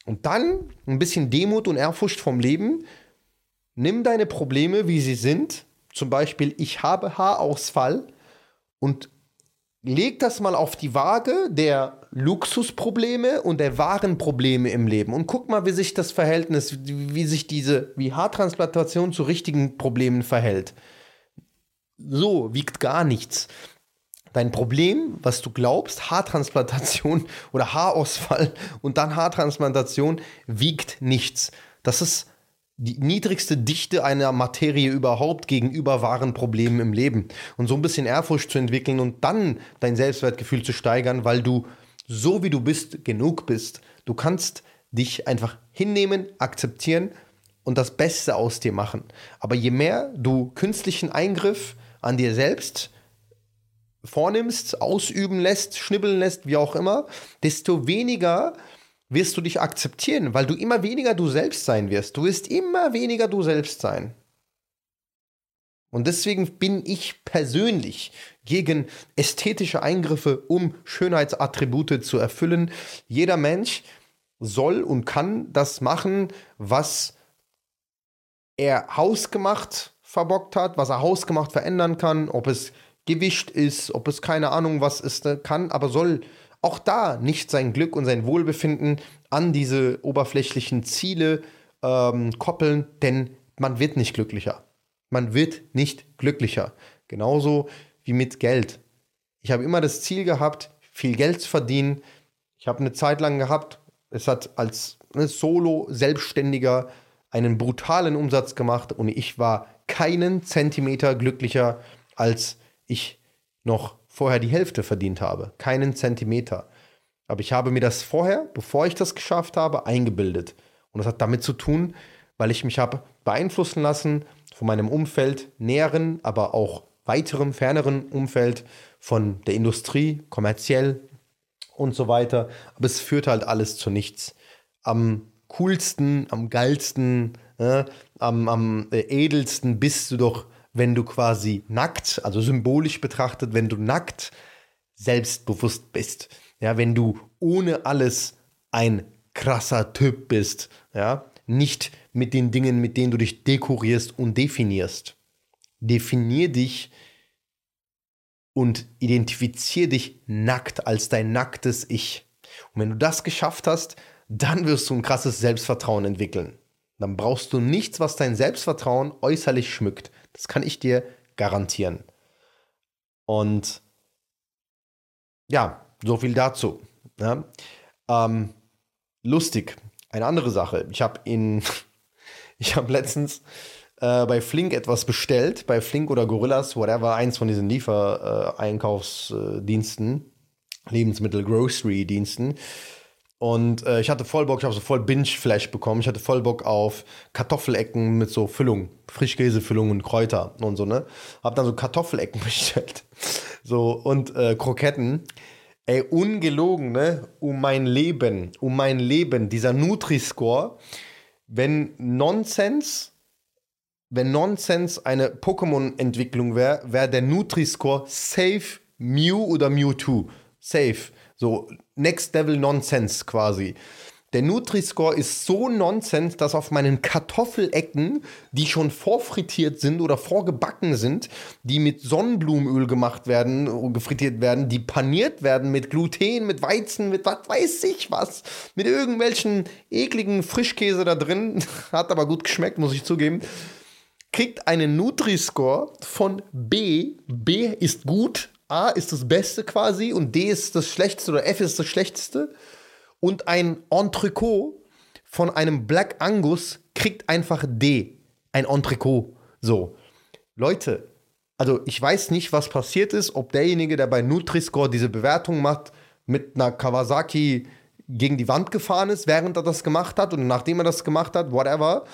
[SPEAKER 1] Und dann ein bisschen Demut und Ehrfurcht vom Leben. Nimm deine Probleme, wie sie sind. Zum Beispiel, ich habe Haarausfall und leg das mal auf die Waage der Luxusprobleme und der wahren Probleme im Leben und guck mal, wie sich das Verhältnis, wie sich diese, wie Haartransplantation zu richtigen Problemen verhält. So wiegt gar nichts. Dein Problem, was du glaubst, Haartransplantation oder Haarausfall und dann Haartransplantation, wiegt nichts. Das ist die niedrigste Dichte einer Materie überhaupt gegenüber wahren Problemen im Leben. Und so ein bisschen Ehrfurcht zu entwickeln und dann dein Selbstwertgefühl zu steigern, weil du so wie du bist, genug bist. Du kannst dich einfach hinnehmen, akzeptieren und das Beste aus dir machen. Aber je mehr du künstlichen Eingriff an dir selbst vornimmst, ausüben lässt, schnibbeln lässt, wie auch immer, desto weniger wirst du dich akzeptieren, weil du immer weniger du selbst sein wirst. Du wirst immer weniger du selbst sein. Und deswegen bin ich persönlich gegen ästhetische Eingriffe, um Schönheitsattribute zu erfüllen. Jeder Mensch soll und kann das machen, was er hausgemacht verbockt hat, was er hausgemacht verändern kann, ob es Gewicht ist, ob es keine Ahnung was ist, ne, kann, aber soll auch da nicht sein Glück und sein Wohlbefinden an diese oberflächlichen Ziele ähm, koppeln, denn man wird nicht glücklicher. Man wird nicht glücklicher. Genauso wie mit Geld. Ich habe immer das Ziel gehabt, viel Geld zu verdienen. Ich habe eine Zeit lang gehabt, es hat als ne, Solo-Selbstständiger einen brutalen Umsatz gemacht und ich war keinen Zentimeter glücklicher, als ich noch vorher die Hälfte verdient habe. Keinen Zentimeter. Aber ich habe mir das vorher, bevor ich das geschafft habe, eingebildet. Und das hat damit zu tun, weil ich mich habe beeinflussen lassen von meinem Umfeld, näheren, aber auch weiterem, ferneren Umfeld, von der Industrie, kommerziell und so weiter. Aber es führt halt alles zu nichts. Am coolsten, am geilsten, äh, am, am äh, edelsten bist du doch wenn du quasi nackt, also symbolisch betrachtet, wenn du nackt selbstbewusst bist. Ja, wenn du ohne alles ein krasser Typ bist, ja, nicht mit den Dingen, mit denen du dich dekorierst und definierst. Definier dich und identifizier dich nackt als dein nacktes Ich. Und wenn du das geschafft hast, dann wirst du ein krasses Selbstvertrauen entwickeln. Dann brauchst du nichts, was dein Selbstvertrauen äußerlich schmückt. Das kann ich dir garantieren. Und ja, so viel dazu. Ja. Ähm, lustig, eine andere Sache. Ich habe in, ich habe letztens äh, bei Flink etwas bestellt, bei Flink oder Gorillas, whatever, eins von diesen Liefereinkaufsdiensten, äh, Lebensmittel, Grocery-Diensten. Und äh, ich hatte voll Bock, ich habe so voll Binge-Flash bekommen. Ich hatte voll Bock auf Kartoffelecken mit so Füllung, Frischkäsefüllung und Kräuter und so, ne? Hab dann so Kartoffelecken bestellt. So, und äh, Kroketten. Ey, ungelogen, ne? Um mein Leben, um mein Leben, dieser Nutri-Score. Wenn Nonsense, wenn Nonsense eine Pokémon-Entwicklung wäre, wäre der Nutri-Score safe Mew oder Mewtwo. Safe. So Next Level Nonsense quasi. Der Nutri-Score ist so Nonsense, dass auf meinen Kartoffelecken, die schon vorfrittiert sind oder vorgebacken sind, die mit Sonnenblumenöl gemacht werden, gefrittiert werden, die paniert werden mit Gluten, mit Weizen, mit was weiß ich was, mit irgendwelchen ekligen Frischkäse da drin, hat aber gut geschmeckt, muss ich zugeben, kriegt einen Nutri-Score von B. B ist gut, A ist das Beste quasi und D ist das Schlechteste oder F ist das Schlechteste. Und ein Entrecot von einem Black Angus kriegt einfach D. Ein Entrecot. So. Leute, also ich weiß nicht, was passiert ist, ob derjenige, der bei Nutri-Score diese Bewertung macht, mit einer Kawasaki gegen die Wand gefahren ist, während er das gemacht hat und nachdem er das gemacht hat, whatever.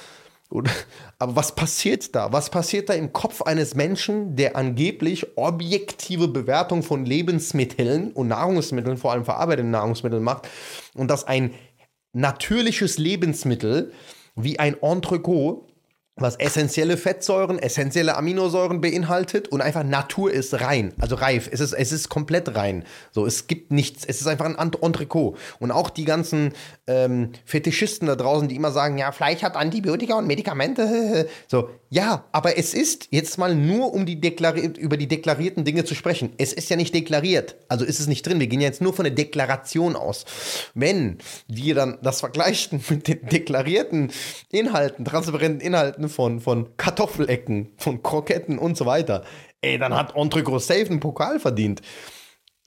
[SPEAKER 1] Oder, aber was passiert da? Was passiert da im Kopf eines Menschen, der angeblich objektive Bewertung von Lebensmitteln und Nahrungsmitteln, vor allem verarbeiteten Nahrungsmitteln macht und dass ein natürliches Lebensmittel wie ein Entrecot was essentielle Fettsäuren, essentielle Aminosäuren beinhaltet und einfach Natur ist rein, also reif. Es ist, es ist komplett rein. So, es gibt nichts. Es ist einfach ein Entrecot. Und auch die ganzen ähm, Fetischisten da draußen, die immer sagen, ja, Fleisch hat Antibiotika und Medikamente. So, ja, aber es ist jetzt mal nur um die über die deklarierten Dinge zu sprechen. Es ist ja nicht deklariert, also ist es nicht drin. Wir gehen jetzt nur von der Deklaration aus. Wenn wir dann das vergleichen mit den deklarierten Inhalten, transparenten Inhalten von, von Kartoffelecken, von Kroketten und so weiter, ey, dann hat Entrecot safe einen Pokal verdient.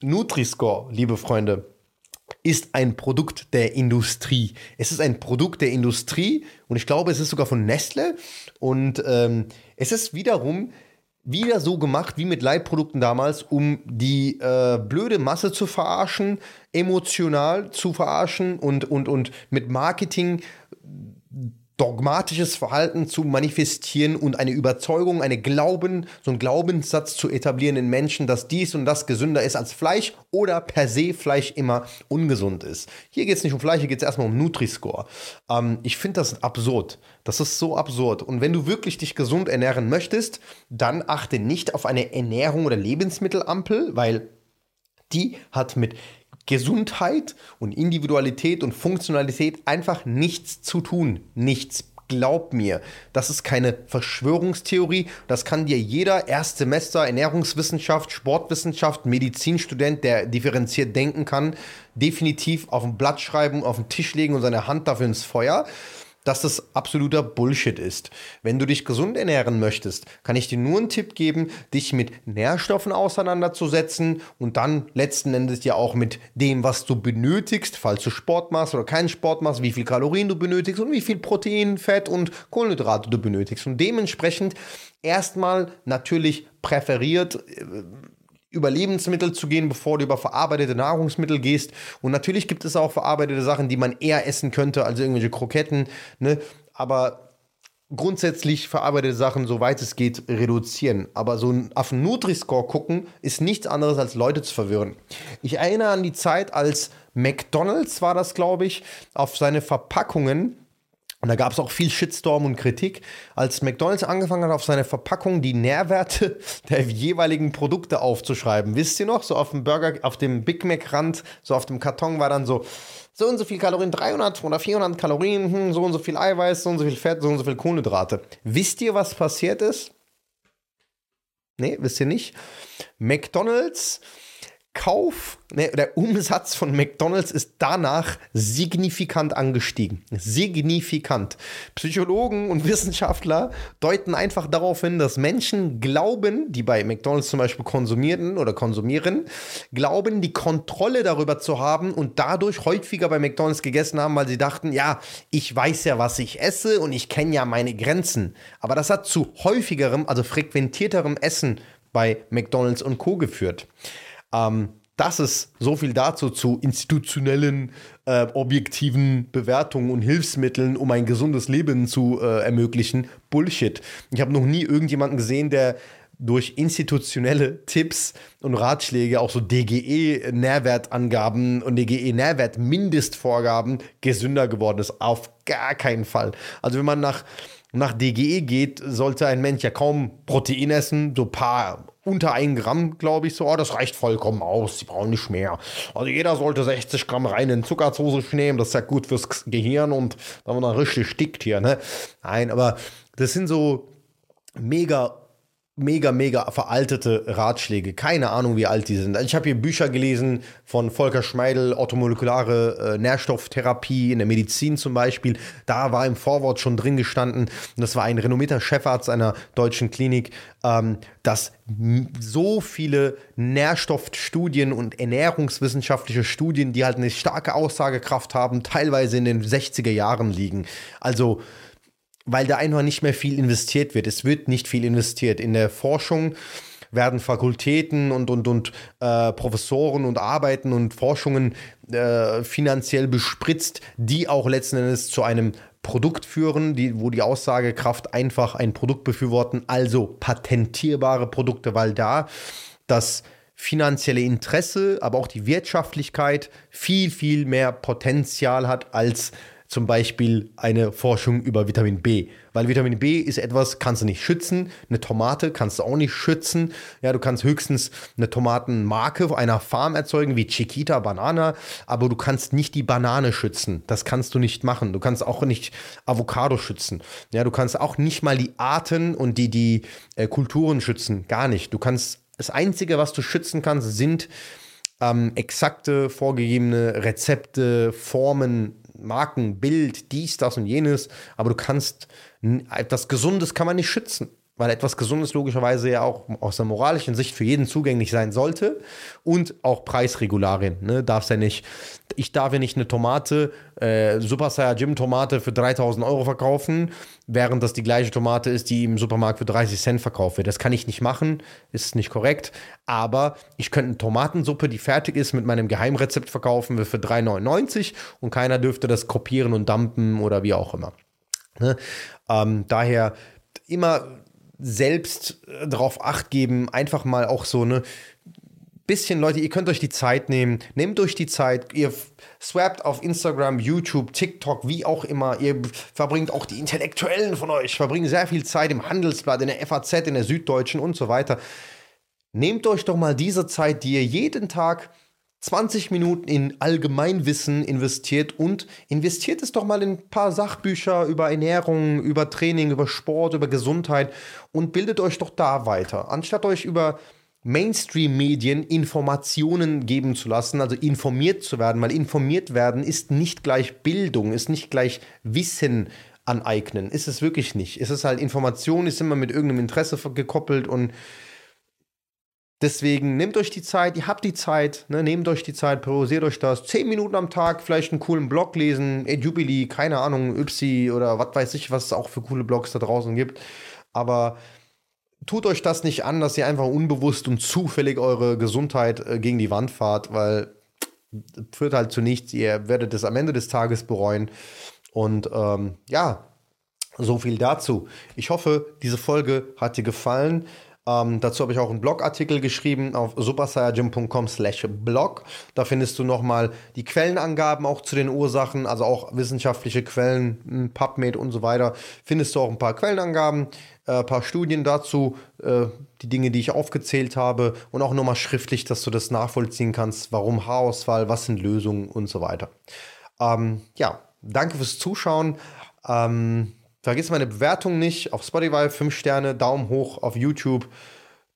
[SPEAKER 1] Nutri-Score, liebe Freunde, ist ein Produkt der Industrie. Es ist ein Produkt der Industrie und ich glaube, es ist sogar von Nestle. Und ähm, es ist wiederum wieder so gemacht wie mit Leitprodukten damals, um die äh, blöde Masse zu verarschen, emotional zu verarschen und, und, und mit Marketing dogmatisches Verhalten zu manifestieren und eine Überzeugung, eine Glauben, so einen Glaubenssatz zu etablieren in Menschen, dass dies und das gesünder ist als Fleisch oder per se Fleisch immer ungesund ist. Hier geht es nicht um Fleisch, hier geht es erstmal um Nutri-Score. Ähm, ich finde das absurd. Das ist so absurd. Und wenn du wirklich dich gesund ernähren möchtest, dann achte nicht auf eine Ernährung oder Lebensmittelampel, weil die hat mit Gesundheit und Individualität und Funktionalität einfach nichts zu tun. Nichts. Glaub mir, das ist keine Verschwörungstheorie. Das kann dir jeder Erstsemester Ernährungswissenschaft, Sportwissenschaft, Medizinstudent, der differenziert denken kann, definitiv auf ein Blatt schreiben, auf den Tisch legen und seine Hand dafür ins Feuer dass das absoluter Bullshit ist. Wenn du dich gesund ernähren möchtest, kann ich dir nur einen Tipp geben, dich mit Nährstoffen auseinanderzusetzen und dann letzten Endes ja auch mit dem, was du benötigst, falls du Sport machst oder keinen Sport machst, wie viel Kalorien du benötigst und wie viel Protein, Fett und Kohlenhydrate du benötigst. Und dementsprechend erstmal natürlich präferiert äh, über Lebensmittel zu gehen, bevor du über verarbeitete Nahrungsmittel gehst. Und natürlich gibt es auch verarbeitete Sachen, die man eher essen könnte, also irgendwelche Kroketten. Ne? Aber grundsätzlich verarbeitete Sachen, soweit es geht, reduzieren. Aber so auf einen Nutri-Score gucken, ist nichts anderes als Leute zu verwirren. Ich erinnere an die Zeit, als McDonald's war das, glaube ich, auf seine Verpackungen und da gab es auch viel Shitstorm und Kritik, als McDonald's angefangen hat, auf seine Verpackung die Nährwerte der jeweiligen Produkte aufzuschreiben. Wisst ihr noch? So auf dem Burger, auf dem Big Mac-Rand, so auf dem Karton war dann so, so und so viel Kalorien, 300 oder 400 Kalorien, hm, so und so viel Eiweiß, so und so viel Fett, so und so viel Kohlenhydrate. Wisst ihr, was passiert ist? Nee, wisst ihr nicht? McDonald's Kauf, ne, der Umsatz von McDonald's ist danach signifikant angestiegen. Signifikant. Psychologen und Wissenschaftler deuten einfach darauf hin, dass Menschen glauben, die bei McDonald's zum Beispiel konsumieren oder konsumieren, glauben, die Kontrolle darüber zu haben und dadurch häufiger bei McDonald's gegessen haben, weil sie dachten, ja, ich weiß ja, was ich esse und ich kenne ja meine Grenzen. Aber das hat zu häufigerem, also frequentierterem Essen bei McDonald's und Co. geführt. Ähm, das ist so viel dazu zu institutionellen, äh, objektiven Bewertungen und Hilfsmitteln, um ein gesundes Leben zu äh, ermöglichen. Bullshit. Ich habe noch nie irgendjemanden gesehen, der durch institutionelle Tipps und Ratschläge, auch so DGE-Nährwertangaben und DGE-Nährwert-Mindestvorgaben gesünder geworden ist. Auf gar keinen Fall. Also wenn man nach nach DGE geht, sollte ein Mensch ja kaum Protein essen, so ein paar unter 1 Gramm, glaube ich, so. Oh, das reicht vollkommen aus, sie brauchen nicht mehr. Also jeder sollte 60 Gramm reinen Zuckerzucker nehmen, das ist ja gut fürs Gehirn und da man dann richtig stickt hier, ne? Nein, aber das sind so mega mega, mega veraltete Ratschläge. Keine Ahnung, wie alt die sind. Ich habe hier Bücher gelesen von Volker Schmeidel, automolekulare äh, Nährstofftherapie in der Medizin zum Beispiel. Da war im Vorwort schon drin gestanden, das war ein renommierter Chefarzt einer deutschen Klinik, ähm, dass so viele Nährstoffstudien und ernährungswissenschaftliche Studien, die halt eine starke Aussagekraft haben, teilweise in den 60er Jahren liegen. Also weil da einfach nicht mehr viel investiert wird. Es wird nicht viel investiert. In der Forschung werden Fakultäten und, und, und äh, Professoren und Arbeiten und Forschungen äh, finanziell bespritzt, die auch letzten Endes zu einem Produkt führen, die, wo die Aussagekraft einfach ein Produkt befürworten, also patentierbare Produkte, weil da das finanzielle Interesse, aber auch die Wirtschaftlichkeit viel, viel mehr Potenzial hat als zum Beispiel eine Forschung über Vitamin B. Weil Vitamin B ist etwas, kannst du nicht schützen. Eine Tomate kannst du auch nicht schützen. Ja, du kannst höchstens eine Tomatenmarke einer Farm erzeugen, wie Chiquita Banana, aber du kannst nicht die Banane schützen. Das kannst du nicht machen. Du kannst auch nicht Avocado schützen. Ja, du kannst auch nicht mal die Arten und die, die äh, Kulturen schützen. Gar nicht. Du kannst, das Einzige, was du schützen kannst, sind ähm, exakte, vorgegebene Rezepte, Formen, Marken, Bild, dies, das und jenes, aber du kannst etwas Gesundes kann man nicht schützen weil etwas Gesundes logischerweise ja auch aus der moralischen Sicht für jeden zugänglich sein sollte und auch Preisregularien. Ne? Darfst ja nicht, ich darf ja nicht eine Tomate, äh, Super Saiyajin Tomate für 3000 Euro verkaufen, während das die gleiche Tomate ist, die im Supermarkt für 30 Cent verkauft wird. Das kann ich nicht machen, ist nicht korrekt, aber ich könnte eine Tomatensuppe, die fertig ist, mit meinem Geheimrezept verkaufen für 3,99 und keiner dürfte das kopieren und dumpen oder wie auch immer. Ne? Ähm, daher immer selbst äh, darauf acht geben, einfach mal auch so eine bisschen, Leute, ihr könnt euch die Zeit nehmen, nehmt euch die Zeit, ihr swappt auf Instagram, YouTube, TikTok, wie auch immer, ihr verbringt auch die Intellektuellen von euch, verbringen sehr viel Zeit im Handelsblatt, in der FAZ, in der Süddeutschen und so weiter. Nehmt euch doch mal diese Zeit, die ihr jeden Tag 20 Minuten in Allgemeinwissen investiert und investiert es doch mal in ein paar Sachbücher über Ernährung, über Training, über Sport, über Gesundheit und bildet euch doch da weiter. Anstatt euch über Mainstream-Medien Informationen geben zu lassen, also informiert zu werden, weil informiert werden ist nicht gleich Bildung, ist nicht gleich Wissen aneignen, ist es wirklich nicht. Es ist halt Information, ist immer mit irgendeinem Interesse gekoppelt und Deswegen nehmt euch die Zeit, ihr habt die Zeit, ne, nehmt euch die Zeit, priorisiert euch das. Zehn Minuten am Tag, vielleicht einen coolen Blog lesen, Jubilee, keine Ahnung, Ypsi oder was weiß ich, was es auch für coole Blogs da draußen gibt. Aber tut euch das nicht an, dass ihr einfach unbewusst und zufällig eure Gesundheit äh, gegen die Wand fahrt, weil führt halt zu nichts. Ihr werdet es am Ende des Tages bereuen. Und ähm, ja, so viel dazu. Ich hoffe, diese Folge hat dir gefallen. Ähm, dazu habe ich auch einen Blogartikel geschrieben auf supersaiyajin.com slash blog. Da findest du nochmal die Quellenangaben auch zu den Ursachen, also auch wissenschaftliche Quellen, hm, PubMed und so weiter. Findest du auch ein paar Quellenangaben, äh, ein paar Studien dazu, äh, die Dinge, die ich aufgezählt habe und auch nochmal schriftlich, dass du das nachvollziehen kannst, warum Haarausfall, was sind Lösungen und so weiter. Ähm, ja, danke fürs Zuschauen. Ähm, Vergiss meine Bewertung nicht. Auf Spotify 5 Sterne, Daumen hoch auf YouTube.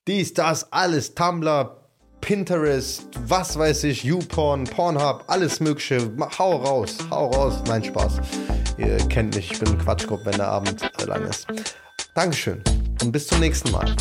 [SPEAKER 1] Dies, das, alles. Tumblr, Pinterest, was weiß ich, YouPorn, Pornhub, alles Mögliche. Hau raus, hau raus. Nein, Spaß. Ihr kennt mich, ich bin ein Quatschkopf, wenn der Abend lang ist. Dankeschön und bis zum nächsten Mal.